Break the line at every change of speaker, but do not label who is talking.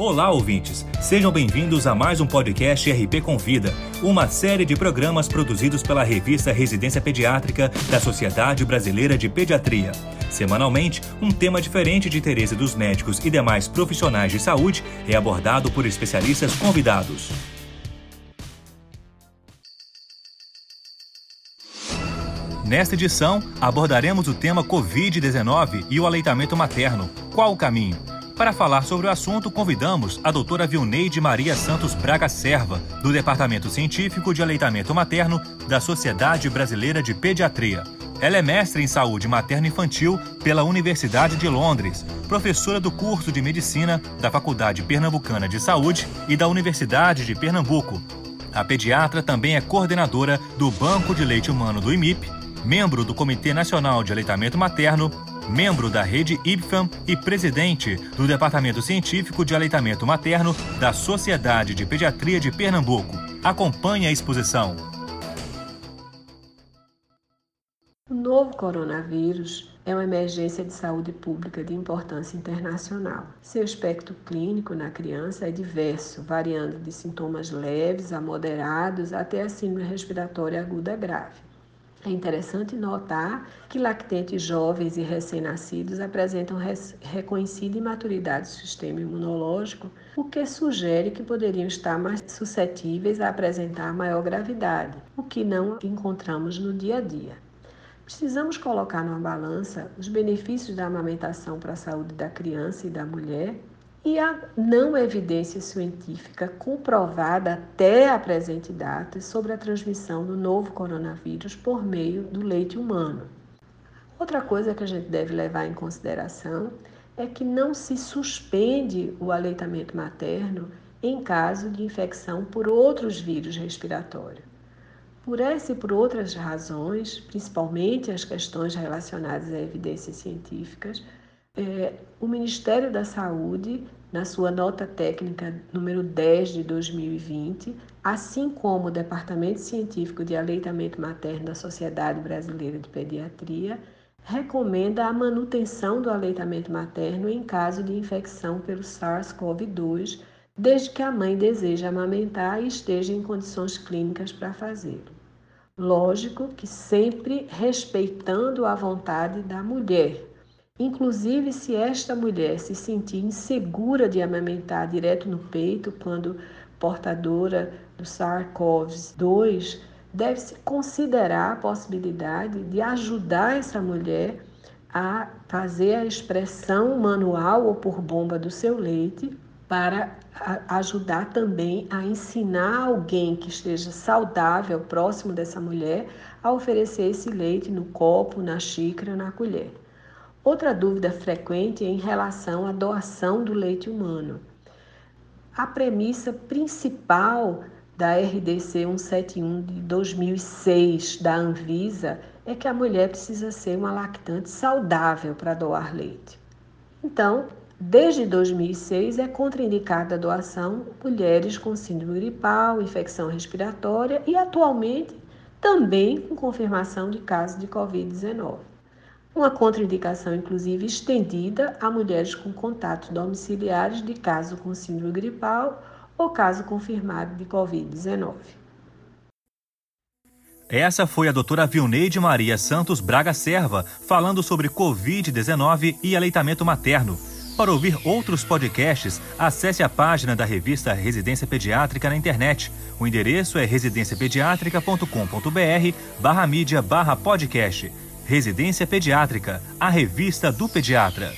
Olá, ouvintes! Sejam bem-vindos a mais um podcast RP Convida, uma série de programas produzidos pela revista Residência Pediátrica da Sociedade Brasileira de Pediatria. Semanalmente, um tema diferente de interesse dos médicos e demais profissionais de saúde é abordado por especialistas convidados. Nesta edição, abordaremos o tema Covid-19 e o aleitamento materno. Qual o caminho? Para falar sobre o assunto, convidamos a doutora Vilneide Maria Santos Braga Serva, do Departamento Científico de Aleitamento Materno da Sociedade Brasileira de Pediatria. Ela é mestre em saúde materno-infantil pela Universidade de Londres, professora do curso de medicina da Faculdade Pernambucana de Saúde e da Universidade de Pernambuco. A pediatra também é coordenadora do Banco de Leite Humano do IMIP, membro do Comitê Nacional de Aleitamento Materno membro da rede IBFAM e presidente do Departamento Científico de Aleitamento Materno da Sociedade de Pediatria de Pernambuco. Acompanhe a exposição.
O novo coronavírus é uma emergência de saúde pública de importância internacional. Seu espectro clínico na criança é diverso, variando de sintomas leves a moderados até a síndrome respiratória aguda grave. É interessante notar que lactentes jovens e recém-nascidos apresentam reconhecida imaturidade do sistema imunológico, o que sugere que poderiam estar mais suscetíveis a apresentar maior gravidade, o que não encontramos no dia a dia. Precisamos colocar numa balança os benefícios da amamentação para a saúde da criança e da mulher e a não evidência científica comprovada até a presente data sobre a transmissão do novo coronavírus por meio do leite humano. Outra coisa que a gente deve levar em consideração é que não se suspende o aleitamento materno em caso de infecção por outros vírus respiratórios. Por essa e por outras razões, principalmente as questões relacionadas a evidências científicas, é, o Ministério da Saúde, na sua nota técnica número 10 de 2020, assim como o Departamento Científico de Aleitamento Materno da Sociedade Brasileira de Pediatria, recomenda a manutenção do aleitamento materno em caso de infecção pelo SARS-CoV-2, desde que a mãe deseje amamentar e esteja em condições clínicas para fazê-lo. Lógico que sempre respeitando a vontade da mulher, Inclusive, se esta mulher se sentir insegura de amamentar direto no peito, quando portadora do SARS-CoV-2, deve-se considerar a possibilidade de ajudar essa mulher a fazer a expressão manual ou por bomba do seu leite para ajudar também a ensinar alguém que esteja saudável próximo dessa mulher a oferecer esse leite no copo, na xícara, na colher. Outra dúvida frequente é em relação à doação do leite humano. A premissa principal da RDC 171 de 2006 da Anvisa é que a mulher precisa ser uma lactante saudável para doar leite. Então, desde 2006 é contraindicada a doação mulheres com síndrome gripal, infecção respiratória e atualmente também com confirmação de casos de Covid-19 uma contraindicação inclusive estendida a mulheres com contatos domiciliares de caso com síndrome gripal ou caso confirmado de Covid-19.
Essa foi a doutora Vilneide Maria Santos Braga Serva falando sobre Covid-19 e aleitamento materno. Para ouvir outros podcasts, acesse a página da revista Residência Pediátrica na internet. O endereço é residenciapediatrica.com.br barra mídia barra podcast. Residência Pediátrica, a revista do pediatra.